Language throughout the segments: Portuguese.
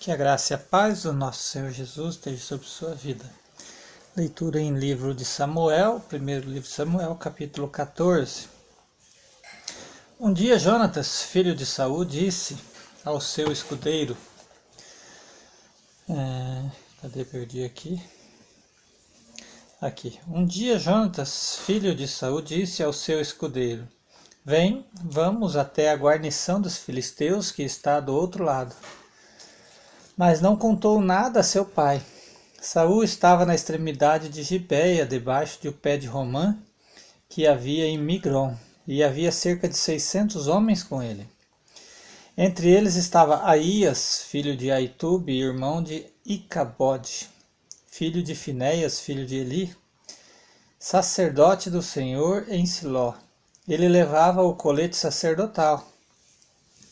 Que a graça e a paz do nosso Senhor Jesus esteja sobre sua vida. Leitura em livro de Samuel, primeiro livro de Samuel, capítulo 14. Um dia Jonatas, filho de Saul, disse ao seu escudeiro. É, cadê? Perdi aqui. Aqui. Um dia Jonatas, filho de Saul, disse ao seu escudeiro: Vem, vamos até a guarnição dos filisteus que está do outro lado mas não contou nada a seu pai. Saul estava na extremidade de Gibeia, debaixo de um pé de romã que havia em Migron, e havia cerca de seiscentos homens com ele. Entre eles estava Aías, filho de Aitube, irmão de Icabode, filho de Finéias, filho de Eli, sacerdote do Senhor em Siló. Ele levava o colete sacerdotal.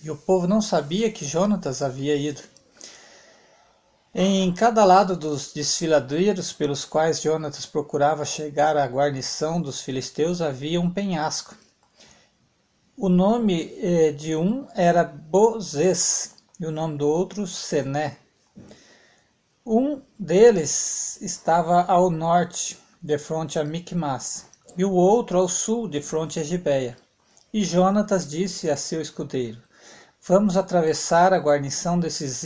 E o povo não sabia que Jonatas havia ido. Em cada lado dos desfiladeiros pelos quais Jonatas procurava chegar à guarnição dos filisteus havia um penhasco. O nome eh, de um era Bozês e o nome do outro Sené. Um deles estava ao norte, de frente a Micmas, e o outro ao sul, de frente a Gibeia. E Jonatas disse a seu escudeiro: Vamos atravessar a guarnição desses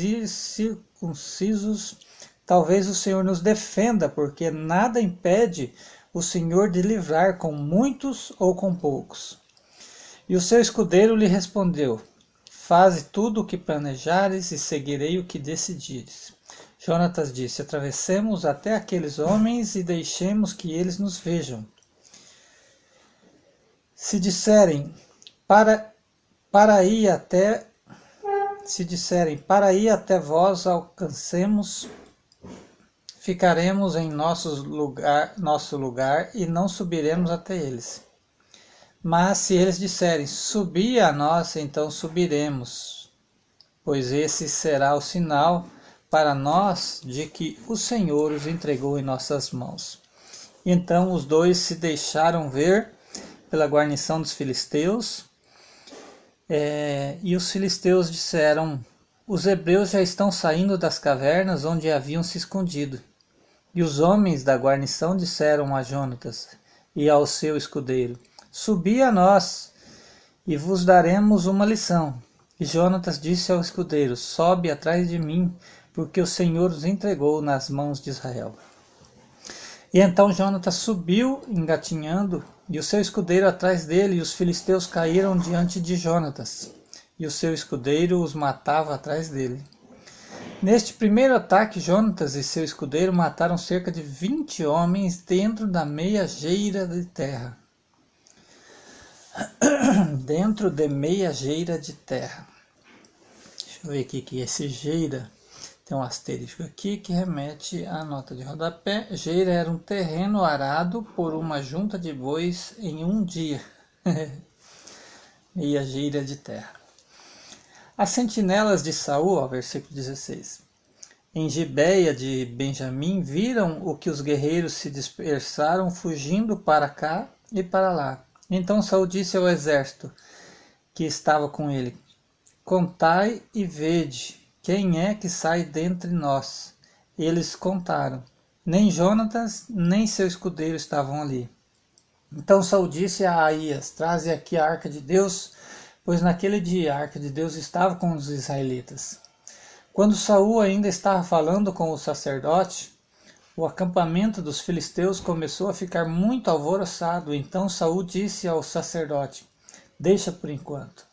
circuncisos. Talvez o Senhor nos defenda, porque nada impede o Senhor de livrar com muitos ou com poucos. E o seu escudeiro lhe respondeu: Faze tudo o que planejares e seguirei o que decidires. Jonatas disse: Atravessemos até aqueles homens e deixemos que eles nos vejam. Se disserem para, para ir até se disserem, para ir até vós alcancemos, ficaremos em nosso lugar, nosso lugar e não subiremos até eles. Mas se eles disserem, subi a nós, então subiremos, pois esse será o sinal para nós de que o Senhor os entregou em nossas mãos. Então os dois se deixaram ver pela guarnição dos filisteus é, e os filisteus disseram: Os hebreus já estão saindo das cavernas onde haviam se escondido. E os homens da guarnição disseram a Jonatas e ao seu escudeiro: Subi a nós e vos daremos uma lição. E Jonatas disse ao escudeiro: Sobe atrás de mim, porque o Senhor os entregou nas mãos de Israel. E então Jonatas subiu, engatinhando, e o seu escudeiro atrás dele, e os filisteus caíram diante de Jonatas, e o seu escudeiro os matava atrás dele. Neste primeiro ataque, Jonatas e seu escudeiro mataram cerca de vinte homens dentro da meia geira de terra. dentro de meia geira de terra. Deixa eu ver aqui que esse geira tem um asterisco aqui que remete à nota de rodapé. Geira era um terreno arado por uma junta de bois em um dia. Meia geira de terra. As sentinelas de Saul, versículo 16. Em Gibeia de Benjamim viram o que os guerreiros se dispersaram fugindo para cá e para lá. Então Saul disse ao exército que estava com ele: Contai e vede quem é que sai dentre nós? Eles contaram. Nem Jonatas, nem seu escudeiro estavam ali. Então Saul disse a Aías: Traze aqui a arca de Deus, pois naquele dia a arca de Deus estava com os israelitas. Quando Saul ainda estava falando com o sacerdote, o acampamento dos filisteus começou a ficar muito alvoroçado. Então Saul disse ao sacerdote: Deixa por enquanto.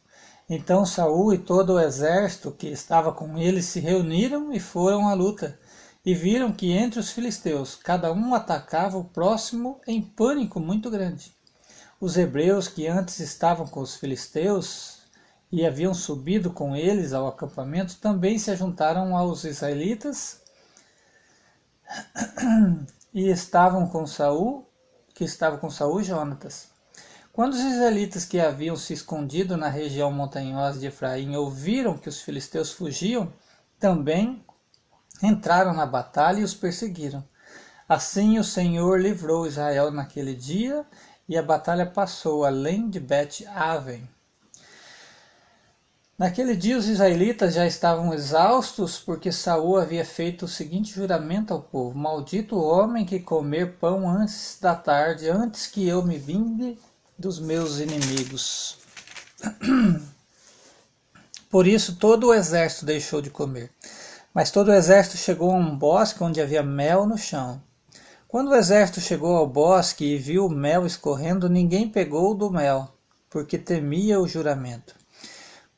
Então Saul e todo o exército que estava com ele se reuniram e foram à luta, e viram que entre os filisteus cada um atacava o próximo em pânico muito grande. Os hebreus que antes estavam com os filisteus e haviam subido com eles ao acampamento também se juntaram aos israelitas e estavam com Saul, que estava com Saul e Jonatas. Quando os israelitas que haviam se escondido na região montanhosa de Efraim ouviram que os filisteus fugiam, também entraram na batalha e os perseguiram. Assim o Senhor livrou Israel naquele dia, e a batalha passou além de Bet-Aven. Naquele dia os israelitas já estavam exaustos porque Saul havia feito o seguinte juramento ao povo: Maldito o homem que comer pão antes da tarde, antes que eu me vingue dos meus inimigos. Por isso todo o exército deixou de comer. Mas todo o exército chegou a um bosque onde havia mel no chão. Quando o exército chegou ao bosque e viu o mel escorrendo, ninguém pegou do mel, porque temia o juramento.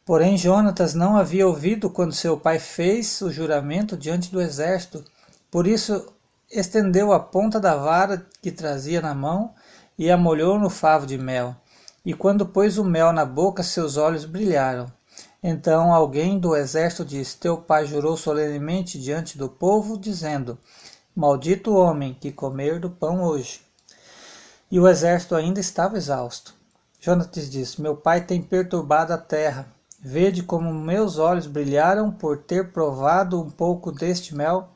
Porém, Jonatas não havia ouvido quando seu pai fez o juramento diante do exército. Por isso, estendeu a ponta da vara que trazia na mão e a molhou no favo de mel. E quando pôs o mel na boca, seus olhos brilharam. Então alguém do exército disse: Teu pai jurou solenemente diante do povo, dizendo: Maldito o homem que comer do pão hoje. E o exército ainda estava exausto. Jonatas disse: Meu pai tem perturbado a terra. Vede como meus olhos brilharam por ter provado um pouco deste mel.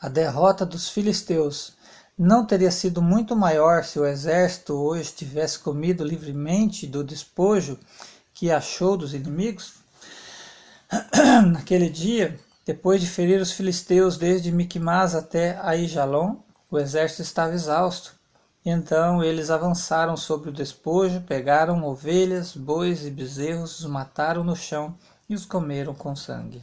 A derrota dos filisteus não teria sido muito maior se o exército hoje tivesse comido livremente do despojo que achou dos inimigos? Naquele dia, depois de ferir os filisteus desde Micmas até Aijalon, o exército estava exausto. Então eles avançaram sobre o despojo, pegaram ovelhas, bois e bezerros, os mataram no chão e os comeram com sangue.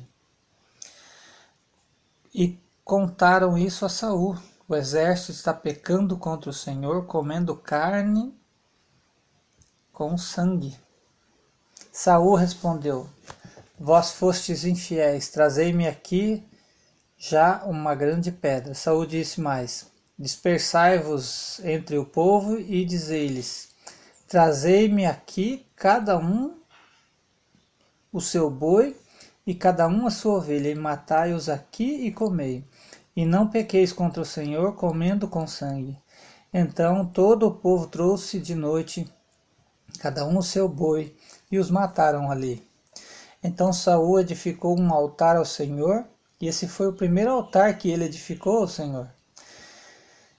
E contaram isso a Saul. O exército está pecando contra o Senhor, comendo carne com sangue. Saul respondeu: Vós fostes infiéis, trazei-me aqui já uma grande pedra. Saul disse mais: Dispersai-vos entre o povo e dizei-lhes: Trazei-me aqui cada um o seu boi e cada um a sua ovelha, e matai-os aqui e comei. E não pequeis contra o Senhor, comendo com sangue. Então todo o povo trouxe de noite cada um o seu boi, e os mataram ali. Então Saul edificou um altar ao Senhor, e esse foi o primeiro altar que ele edificou ao Senhor.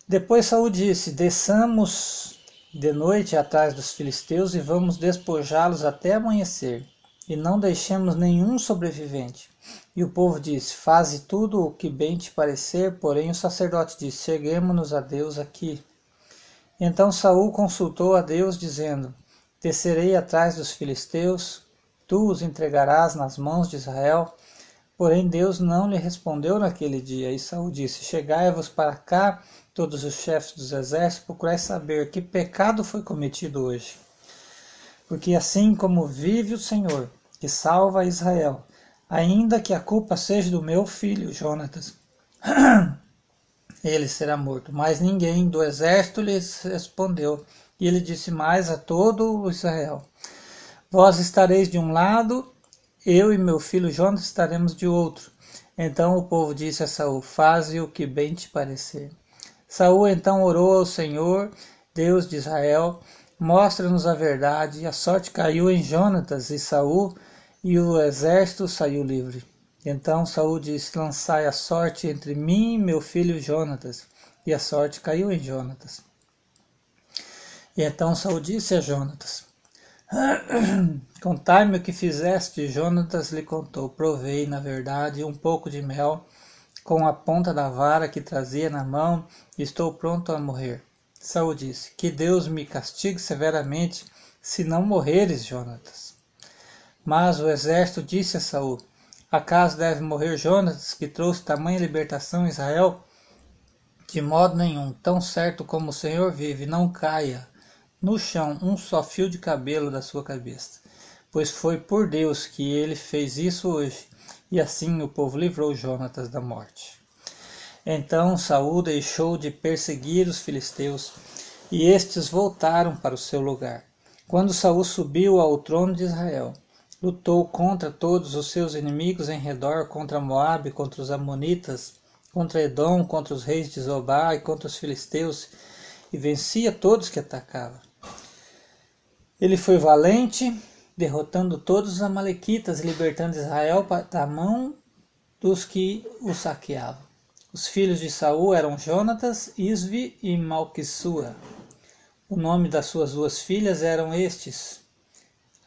Depois Saul disse: Desçamos de noite atrás dos filisteus e vamos despojá-los até amanhecer, e não deixemos nenhum sobrevivente. E o povo disse: Faze tudo o que bem te parecer, porém o sacerdote disse: Cheguemos-nos a Deus aqui. Então Saul consultou a Deus, dizendo: Descerei atrás dos filisteus, tu os entregarás nas mãos de Israel. Porém Deus não lhe respondeu naquele dia, e Saul disse: Chegai-vos para cá, todos os chefes dos exércitos, procurai saber que pecado foi cometido hoje. Porque assim como vive o Senhor, que salva Israel, ainda que a culpa seja do meu filho Jonatas, ele será morto. Mas ninguém do exército lhes respondeu, e ele disse mais a todo Israel: Vós estareis de um lado, eu e meu filho Jonas estaremos de outro. Então o povo disse a Saul: Faze o que bem te parecer. Saul então orou ao Senhor, Deus de Israel, mostra-nos a verdade. A sorte caiu em Jonatas e Saul, e o exército saiu livre. Então Saul disse: Lançai a sorte entre mim e meu filho Jonatas. E a sorte caiu em Jonatas. E então Saul disse a Jonatas: Contai-me o que fizeste. Jonatas lhe contou. Provei, na verdade, um pouco de mel com a ponta da vara que trazia na mão e estou pronto a morrer. Saul disse: Que Deus me castigue severamente se não morreres, Jonatas. Mas o exército disse a Saul: Acaso deve morrer Jonatas, que trouxe tamanha libertação a Israel? De modo nenhum, tão certo como o Senhor vive, não caia no chão um só fio de cabelo da sua cabeça, pois foi por Deus que ele fez isso hoje, e assim o povo livrou Jonatas da morte. Então Saul deixou de perseguir os filisteus, e estes voltaram para o seu lugar. Quando Saul subiu ao trono de Israel, lutou contra todos os seus inimigos em redor, contra Moabe, contra os amonitas, contra Edom, contra os reis de Zobá e contra os filisteus, e vencia todos que atacava. Ele foi valente, derrotando todos os amalequitas libertando Israel da mão dos que o saqueavam. Os filhos de Saul eram Jonatas, Isvi e Malquissua. O nome das suas duas filhas eram estes: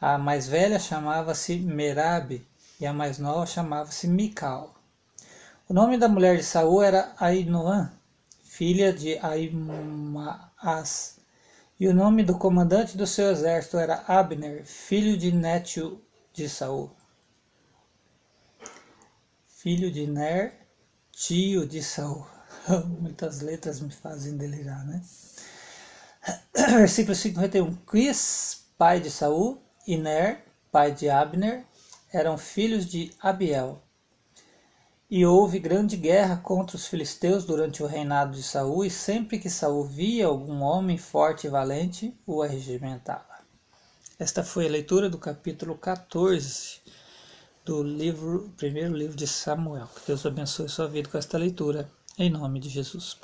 A mais velha chamava-se Merabe e a mais nova chamava-se Mical. O nome da mulher de Saul era Ainoã, filha de Aimaas, e o nome do comandante do seu exército era Abner, filho de Nétio de Saul. Filho de Ner, tio de Saul. Muitas letras me fazem delirar, né? Versículo 51. Quis, pai de Saul, e Ner, pai de Abner, eram filhos de Abiel. E houve grande guerra contra os filisteus durante o reinado de Saul, e sempre que Saul via algum homem forte e valente, o arregimentava. Esta foi a leitura do capítulo 14 do livro, primeiro livro de Samuel. Que Deus abençoe sua vida com esta leitura, em nome de Jesus.